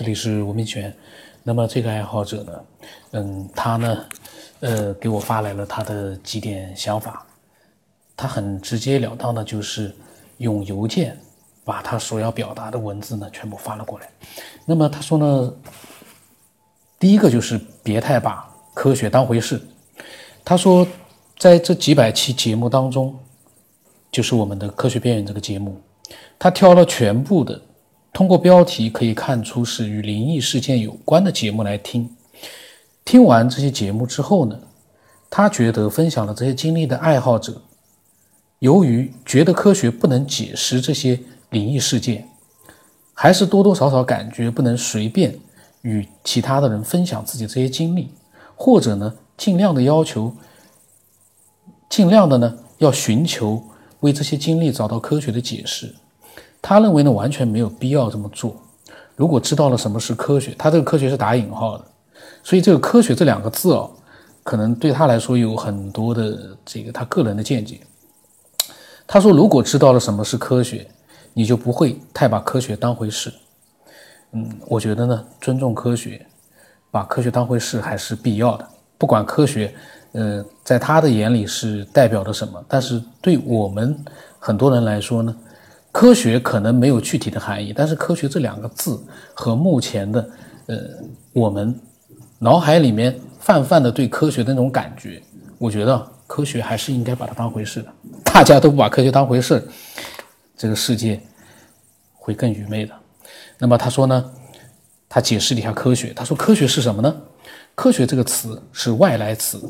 这里是吴明全。那么这个爱好者呢，嗯，他呢，呃，给我发来了他的几点想法。他很直截了当的，就是用邮件把他所要表达的文字呢全部发了过来。那么他说呢，第一个就是别太把科学当回事。他说，在这几百期节目当中，就是我们的科学边缘这个节目，他挑了全部的。通过标题可以看出是与灵异事件有关的节目来听。听完这些节目之后呢，他觉得分享了这些经历的爱好者，由于觉得科学不能解释这些灵异事件，还是多多少少感觉不能随便与其他的人分享自己这些经历，或者呢，尽量的要求，尽量的呢，要寻求为这些经历找到科学的解释。他认为呢，完全没有必要这么做。如果知道了什么是科学，他这个科学是打引号的，所以这个科学这两个字哦，可能对他来说有很多的这个他个人的见解。他说，如果知道了什么是科学，你就不会太把科学当回事。嗯，我觉得呢，尊重科学，把科学当回事还是必要的。不管科学，呃，在他的眼里是代表着什么，但是对我们很多人来说呢？科学可能没有具体的含义，但是科学这两个字和目前的，呃，我们脑海里面泛泛的对科学的那种感觉，我觉得科学还是应该把它当回事的。大家都不把科学当回事，这个世界会更愚昧的。那么他说呢，他解释了一下科学，他说科学是什么呢？科学这个词是外来词，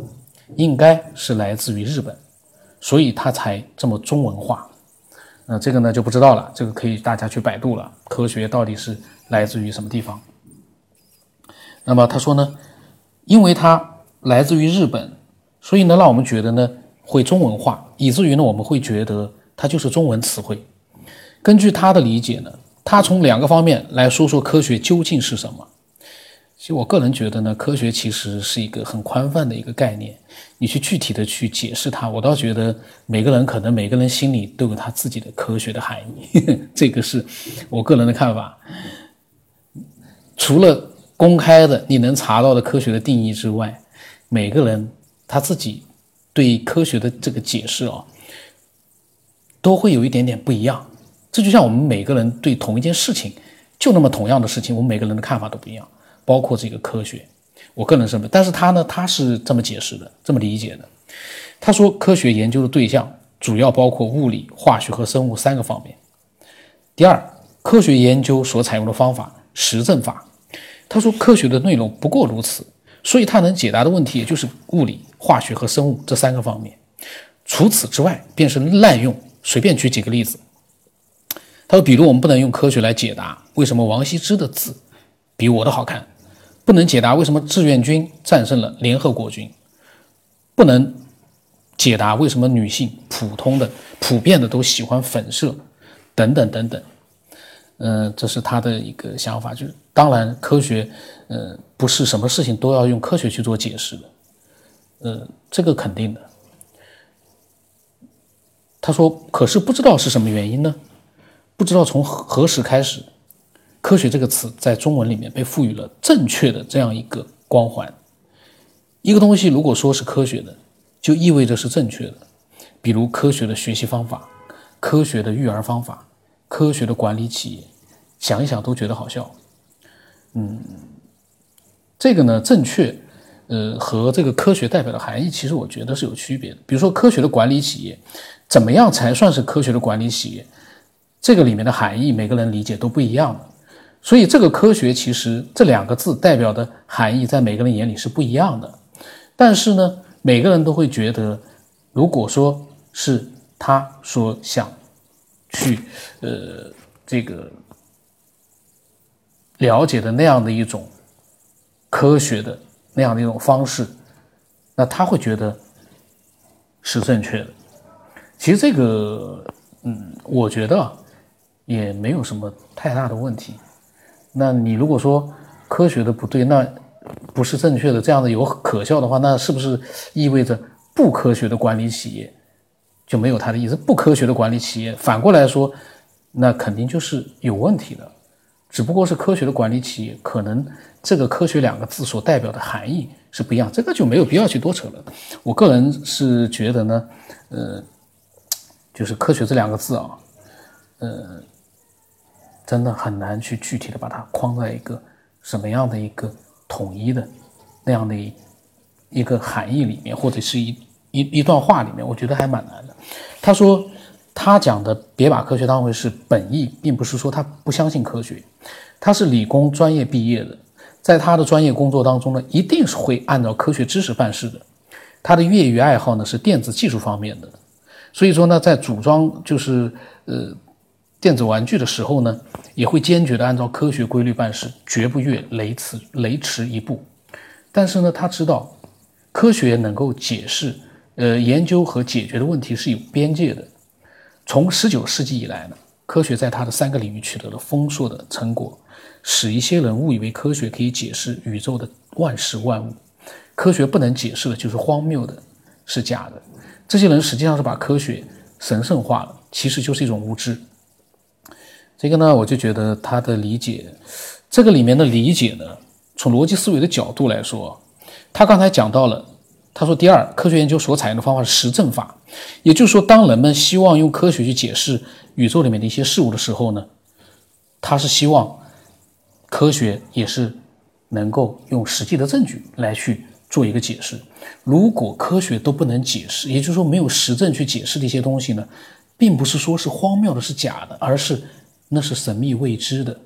应该是来自于日本，所以他才这么中文化。那这个呢就不知道了，这个可以大家去百度了。科学到底是来自于什么地方？那么他说呢，因为它来自于日本，所以呢让我们觉得呢会中文化，以至于呢我们会觉得它就是中文词汇。根据他的理解呢，他从两个方面来说说科学究竟是什么。其实我个人觉得呢，科学其实是一个很宽泛的一个概念，你去具体的去解释它，我倒觉得每个人可能每个人心里都有他自己的科学的含义，这个是我个人的看法。除了公开的你能查到的科学的定义之外，每个人他自己对科学的这个解释啊，都会有一点点不一样。这就像我们每个人对同一件事情，就那么同样的事情，我们每个人的看法都不一样。包括这个科学，我个人认为，但是他呢，他是这么解释的，这么理解的。他说，科学研究的对象主要包括物理、化学和生物三个方面。第二，科学研究所采用的方法实证法。他说，科学的内容不过如此，所以他能解答的问题也就是物理、化学和生物这三个方面。除此之外，便是滥用。随便举几个例子。他说，比如我们不能用科学来解答为什么王羲之的字。比我的好看，不能解答为什么志愿军战胜了联合国军，不能解答为什么女性普通的、普遍的都喜欢粉色，等等等等。嗯，这是他的一个想法。就是当然，科学，呃，不是什么事情都要用科学去做解释的，呃，这个肯定的。他说，可是不知道是什么原因呢？不知道从何时开始。科学这个词在中文里面被赋予了正确的这样一个光环。一个东西如果说是科学的，就意味着是正确的。比如科学的学习方法、科学的育儿方法、科学的管理企业，想一想都觉得好笑。嗯，这个呢，正确，呃，和这个科学代表的含义，其实我觉得是有区别的。比如说科学的管理企业，怎么样才算是科学的管理企业？这个里面的含义，每个人理解都不一样的。所以，这个科学其实这两个字代表的含义，在每个人眼里是不一样的。但是呢，每个人都会觉得，如果说是他所想去呃这个了解的那样的一种科学的那样的一种方式，那他会觉得是正确的。其实这个，嗯，我觉得也没有什么太大的问题。那你如果说科学的不对，那不是正确的，这样的有可笑的话，那是不是意味着不科学的管理企业就没有它的意思？不科学的管理企业，反过来说，那肯定就是有问题的。只不过是科学的管理企业，可能这个“科学”两个字所代表的含义是不一样，这个就没有必要去多扯了。我个人是觉得呢，呃，就是“科学”这两个字啊，呃，真的很难去具体的把它框在一个什么样的一个统一的那样的一一个含义里面，或者是一一一段话里面，我觉得还蛮难的。他说。他讲的别把科学当回事，本意并不是说他不相信科学，他是理工专业毕业的，在他的专业工作当中呢，一定是会按照科学知识办事的。他的业余爱好呢是电子技术方面的，所以说呢，在组装就是呃电子玩具的时候呢，也会坚决的按照科学规律办事，绝不越雷池雷池一步。但是呢，他知道科学能够解释呃研究和解决的问题是有边界的。从十九世纪以来呢，科学在它的三个领域取得了丰硕的成果，使一些人误以为科学可以解释宇宙的万事万物。科学不能解释的就是荒谬的，是假的。这些人实际上是把科学神圣化了，其实就是一种无知。这个呢，我就觉得他的理解，这个里面的理解呢，从逻辑思维的角度来说，他刚才讲到了。他说：“第二，科学研究所采用的方法是实证法，也就是说，当人们希望用科学去解释宇宙里面的一些事物的时候呢，他是希望科学也是能够用实际的证据来去做一个解释。如果科学都不能解释，也就是说没有实证去解释的一些东西呢，并不是说是荒谬的、是假的，而是那是神秘未知的，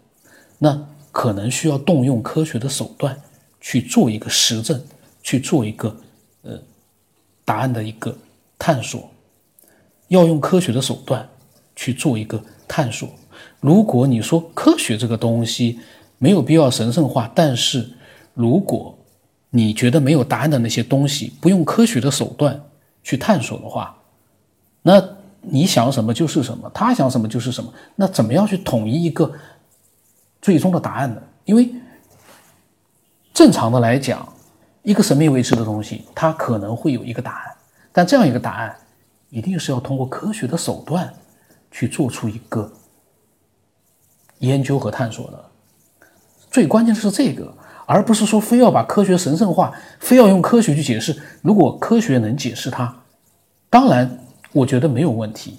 那可能需要动用科学的手段去做一个实证，去做一个。”呃，答案的一个探索，要用科学的手段去做一个探索。如果你说科学这个东西没有必要神圣化，但是如果你觉得没有答案的那些东西不用科学的手段去探索的话，那你想什么就是什么，他想什么就是什么。那怎么样去统一一个最终的答案呢？因为正常的来讲。一个神秘未知的东西，它可能会有一个答案，但这样一个答案，一定是要通过科学的手段去做出一个研究和探索的。最关键的是这个，而不是说非要把科学神圣化，非要用科学去解释。如果科学能解释它，当然我觉得没有问题。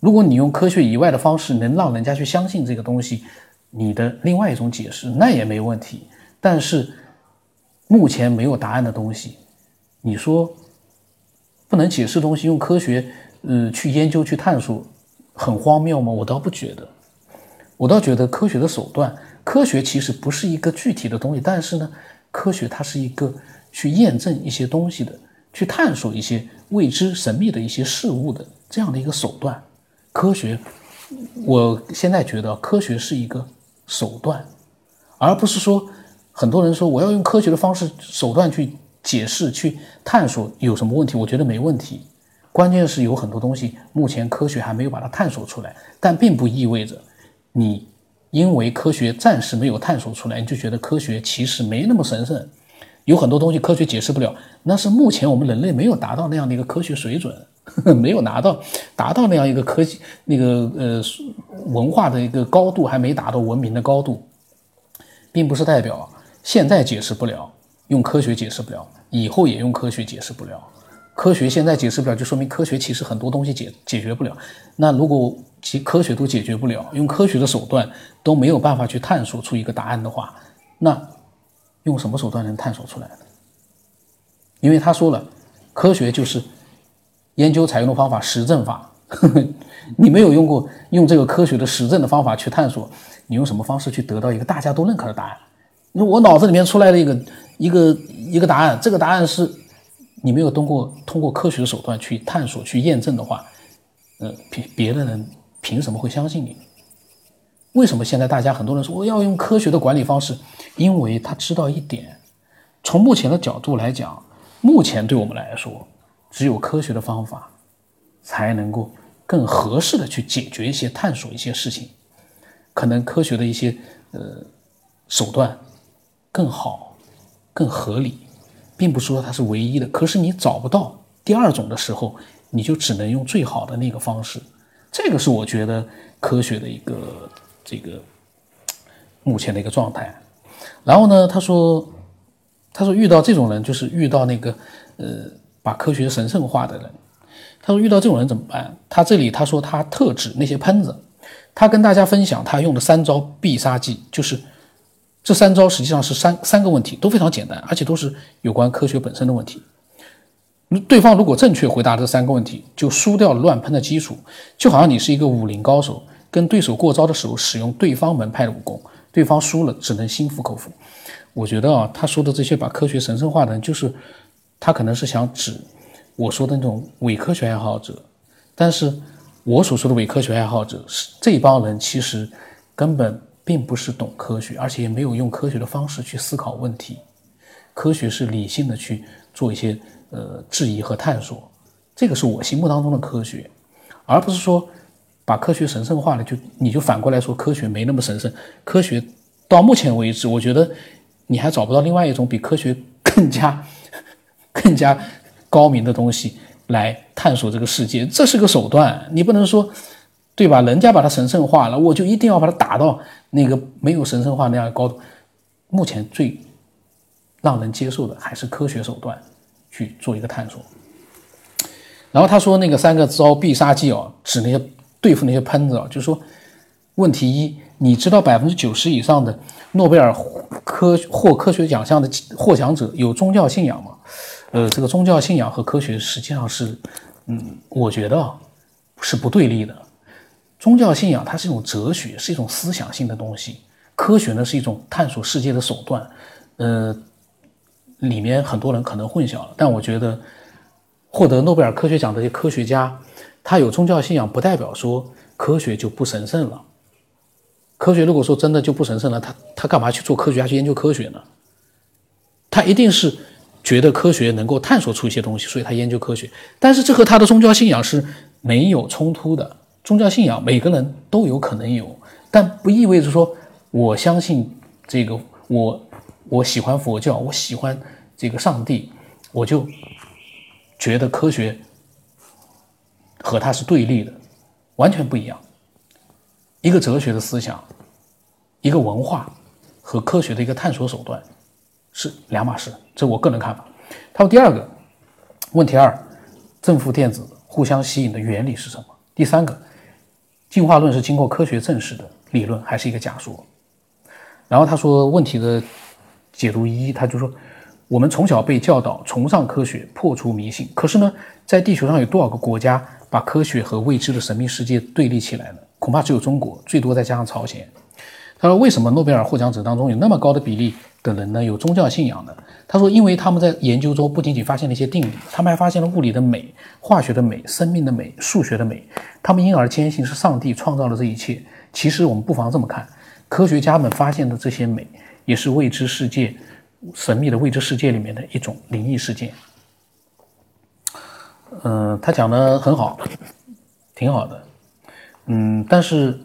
如果你用科学以外的方式能让人家去相信这个东西，你的另外一种解释那也没问题。但是。目前没有答案的东西，你说不能解释东西，用科学呃去研究去探索，很荒谬吗？我倒不觉得，我倒觉得科学的手段，科学其实不是一个具体的东西，但是呢，科学它是一个去验证一些东西的，去探索一些未知神秘的一些事物的这样的一个手段。科学，我现在觉得科学是一个手段，而不是说。很多人说我要用科学的方式手段去解释、去探索有什么问题？我觉得没问题。关键是有很多东西目前科学还没有把它探索出来，但并不意味着你因为科学暂时没有探索出来，你就觉得科学其实没那么神圣。有很多东西科学解释不了，那是目前我们人类没有达到那样的一个科学水准，没有拿到达到那样一个科技那个呃文化的一个高度，还没达到文明的高度，并不是代表。现在解释不了，用科学解释不了，以后也用科学解释不了。科学现在解释不了，就说明科学其实很多东西解解决不了。那如果其科学都解决不了，用科学的手段都没有办法去探索出一个答案的话，那用什么手段能探索出来呢？因为他说了，科学就是研究采用的方法实证法。你没有用过用这个科学的实证的方法去探索，你用什么方式去得到一个大家都认可的答案？我脑子里面出来的一个一个一个答案，这个答案是你没有通过通过科学的手段去探索、去验证的话，呃，别别的人凭什么会相信你？为什么现在大家很多人说我要用科学的管理方式？因为他知道一点，从目前的角度来讲，目前对我们来说，只有科学的方法才能够更合适的去解决一些、探索一些事情。可能科学的一些呃手段。更好，更合理，并不是说它是唯一的。可是你找不到第二种的时候，你就只能用最好的那个方式。这个是我觉得科学的一个这个目前的一个状态。然后呢，他说，他说遇到这种人，就是遇到那个呃把科学神圣化的人。他说遇到这种人怎么办？他这里他说他特指那些喷子，他跟大家分享他用的三招必杀技，就是这三招实际上是三三个问题都非常简单，而且都是有关科学本身的问题。对方如果正确回答这三个问题，就输掉了乱喷的基础，就好像你是一个武林高手，跟对手过招的时候使用对方门派的武功，对方输了只能心服口服。我觉得啊，他说的这些把科学神圣化的人，就是他可能是想指我说的那种伪科学爱好者。但是我所说的伪科学爱好者是这帮人，其实根本并不是懂科学，而且也没有用科学的方式去思考问题。科学是理性的去做一些呃质疑和探索，这个是我心目当中的科学，而不是说把科学神圣化了，就你就反过来说科学没那么神圣。科学到目前为止，我觉得。你还找不到另外一种比科学更加、更加高明的东西来探索这个世界，这是个手段，你不能说，对吧？人家把它神圣化了，我就一定要把它打到那个没有神圣化那样的高度。目前最让人接受的还是科学手段去做一个探索。然后他说那个三个招必杀技哦，指那些对付那些喷子啊，就是说，问题一，你知道百分之九十以上的诺贝尔。科获科学奖项的获奖者有宗教信仰吗？呃，这个宗教信仰和科学实际上是，嗯，我觉得是不对立的。宗教信仰它是一种哲学，是一种思想性的东西；科学呢是一种探索世界的手段。呃，里面很多人可能混淆了，但我觉得获得诺贝尔科学奖的这些科学家，他有宗教信仰，不代表说科学就不神圣了。科学如果说真的就不神圣了，他他干嘛去做科学家去研究科学呢？他一定是觉得科学能够探索出一些东西，所以他研究科学。但是这和他的宗教信仰是没有冲突的。宗教信仰每个人都有可能有，但不意味着说我相信这个，我我喜欢佛教，我喜欢这个上帝，我就觉得科学和它是对立的，完全不一样。一个哲学的思想，一个文化和科学的一个探索手段是两码事，这我个人看法。他说第二个问题二，正负电子互相吸引的原理是什么？第三个，进化论是经过科学证实的理论还是一个假说？然后他说问题的解读一，他就说我们从小被教导崇尚科学，破除迷信。可是呢，在地球上有多少个国家把科学和未知的神秘世界对立起来呢？恐怕只有中国，最多再加上朝鲜。他说：“为什么诺贝尔获奖者当中有那么高的比例的人呢？有宗教信仰的？”他说：“因为他们在研究中不仅仅发现了一些定理，他们还发现了物理的美、化学的美、生命的美、数学的美。他们因而坚信是上帝创造了这一切。其实我们不妨这么看：科学家们发现的这些美，也是未知世界、神秘的未知世界里面的一种灵异事件。”嗯，他讲的很好，挺好的。嗯，但是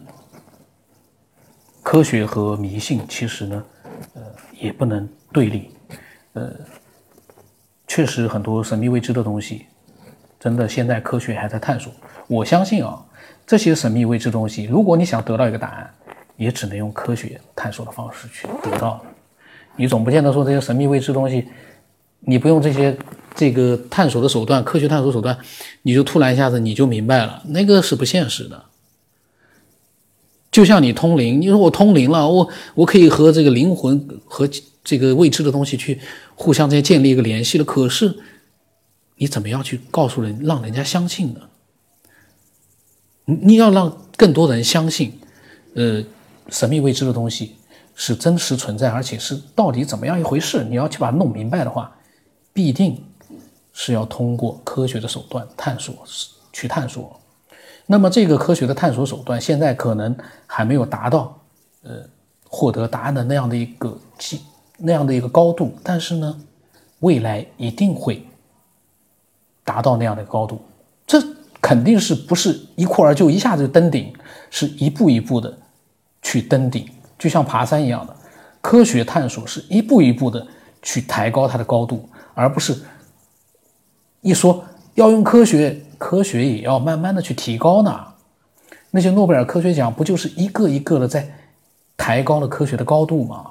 科学和迷信其实呢，呃，也不能对立。呃，确实很多神秘未知的东西，真的现在科学还在探索。我相信啊，这些神秘未知东西，如果你想得到一个答案，也只能用科学探索的方式去得到。你总不见得说这些神秘未知东西，你不用这些这个探索的手段，科学探索手段，你就突然一下子你就明白了，那个是不现实的。就像你通灵，你说我通灵了，我我可以和这个灵魂和这个未知的东西去互相间建立一个联系了。可是你怎么样去告诉人，让人家相信呢？你你要让更多人相信，呃，神秘未知的东西是真实存在，而且是到底怎么样一回事？你要去把它弄明白的话，必定是要通过科学的手段探索，去探索。那么，这个科学的探索手段现在可能还没有达到，呃，获得答案的那样的一个基那样的一个高度，但是呢，未来一定会达到那样的高度。这肯定是不是一蹴而就，一下子就登顶，是一步一步的去登顶，就像爬山一样的。科学探索是一步一步的去抬高它的高度，而不是一说要用科学。科学也要慢慢的去提高呢，那些诺贝尔科学奖不就是一个一个的在抬高了科学的高度吗？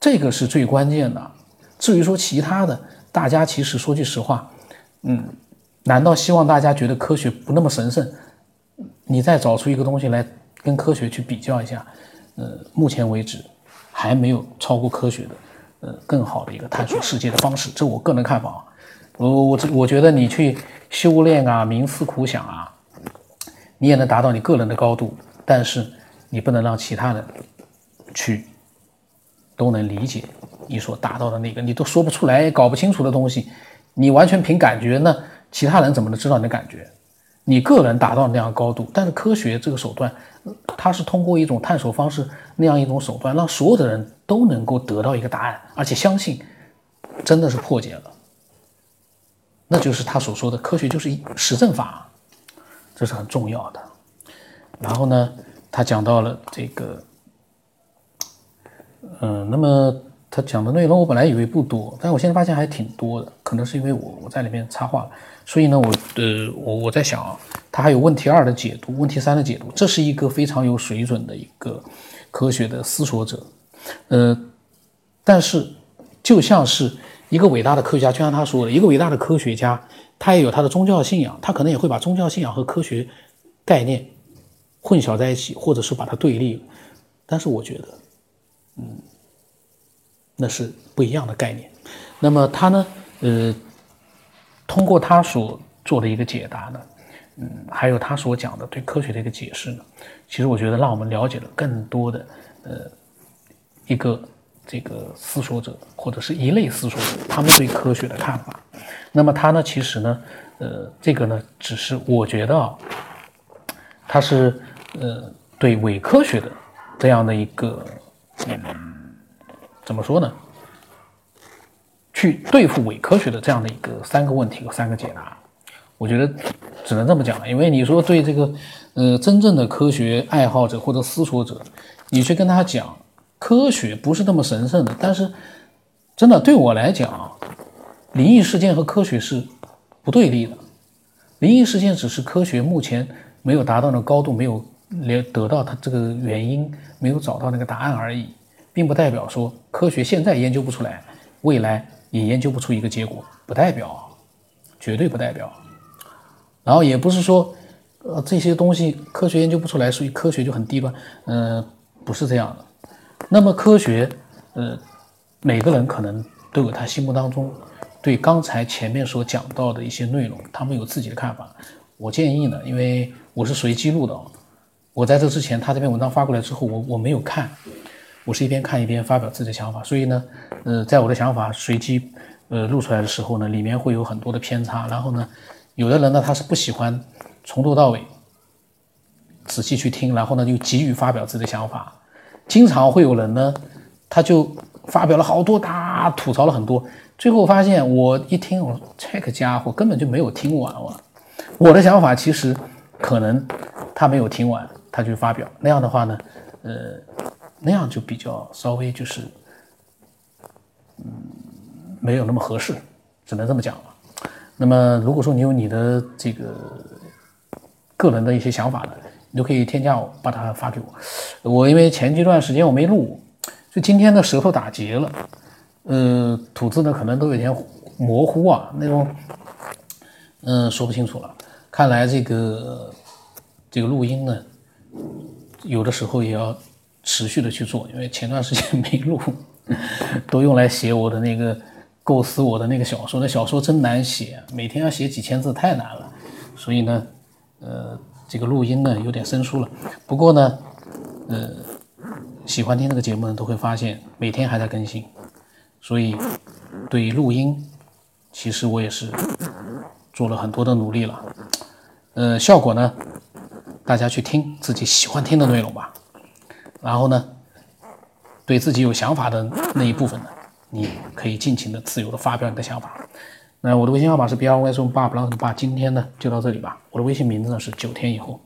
这个是最关键的。至于说其他的，大家其实说句实话，嗯，难道希望大家觉得科学不那么神圣？你再找出一个东西来跟科学去比较一下，呃，目前为止还没有超过科学的，呃，更好的一个探索世界的方式。这我个人看法啊。我我我觉得你去修炼啊，冥思苦想啊，你也能达到你个人的高度，但是你不能让其他人去都能理解你所达到的那个你都说不出来、搞不清楚的东西，你完全凭感觉，那其他人怎么能知道你的感觉？你个人达到那样高度，但是科学这个手段，它是通过一种探索方式那样一种手段，让所有的人都能够得到一个答案，而且相信真的是破解了。那就是他所说的科学就是实证法，这是很重要的。然后呢，他讲到了这个，嗯，那么他讲的内容我本来以为不多，但我现在发现还挺多的，可能是因为我我在里面插话了。所以呢，我呃，我我在想啊，他还有问题二的解读，问题三的解读，这是一个非常有水准的一个科学的思索者，呃，但是就像是。一个伟大的科学家，就像他说的，一个伟大的科学家，他也有他的宗教信仰，他可能也会把宗教信仰和科学概念混淆在一起，或者是把它对立。但是我觉得，嗯，那是不一样的概念。那么他呢，呃，通过他所做的一个解答呢，嗯，还有他所讲的对科学的一个解释呢，其实我觉得让我们了解了更多的，呃，一个。这个思索者或者是一类思索者，他们对科学的看法。那么他呢，其实呢，呃，这个呢，只是我觉得啊，他是呃对伪科学的这样的一个，嗯，怎么说呢？去对付伪科学的这样的一个三个问题和三个解答，我觉得只能这么讲了。因为你说对这个呃真正的科学爱好者或者思索者，你去跟他讲。科学不是那么神圣的，但是真的对我来讲，灵异事件和科学是不对立的。灵异事件只是科学目前没有达到的高度，没有连得到它这个原因，没有找到那个答案而已，并不代表说科学现在研究不出来，未来也研究不出一个结果，不代表，绝对不代表。然后也不是说，呃，这些东西科学研究不出来，所以科学就很低端，嗯，不是这样的。那么科学，呃，每个人可能都有他心目当中对刚才前面所讲到的一些内容，他们有自己的看法。我建议呢，因为我是随机录的，我在这之前他这篇文章发过来之后，我我没有看，我是一边看一边发表自己的想法。所以呢，呃，在我的想法随机呃录出来的时候呢，里面会有很多的偏差。然后呢，有的人呢他是不喜欢从头到尾仔细去听，然后呢又急于发表自己的想法。经常会有人呢，他就发表了好多，他吐槽了很多，最后发现我一听，我说这个家伙根本就没有听完我，我的想法其实可能他没有听完，他就发表那样的话呢，呃，那样就比较稍微就是，嗯，没有那么合适，只能这么讲了。那么如果说你有你的这个个人的一些想法呢？你都可以添加我，把它发给我。我因为前一段时间我没录，就今天的舌头打结了，呃，吐字呢可能都有点模糊啊，那种，嗯，说不清楚了。看来这个这个录音呢，有的时候也要持续的去做，因为前段时间没录，都用来写我的那个构思我的那个小说。那小说真难写，每天要写几千字，太难了。所以呢，呃。这个录音呢有点生疏了，不过呢，呃，喜欢听这个节目的都会发现每天还在更新，所以对于录音，其实我也是做了很多的努力了，呃，效果呢，大家去听自己喜欢听的内容吧，然后呢，对自己有想法的那一部分呢，你可以尽情的自由的发表你的想法。那我的微信号码是 b r y s 八 plus 八，今天呢就到这里吧。我的微信名字呢是九天以后。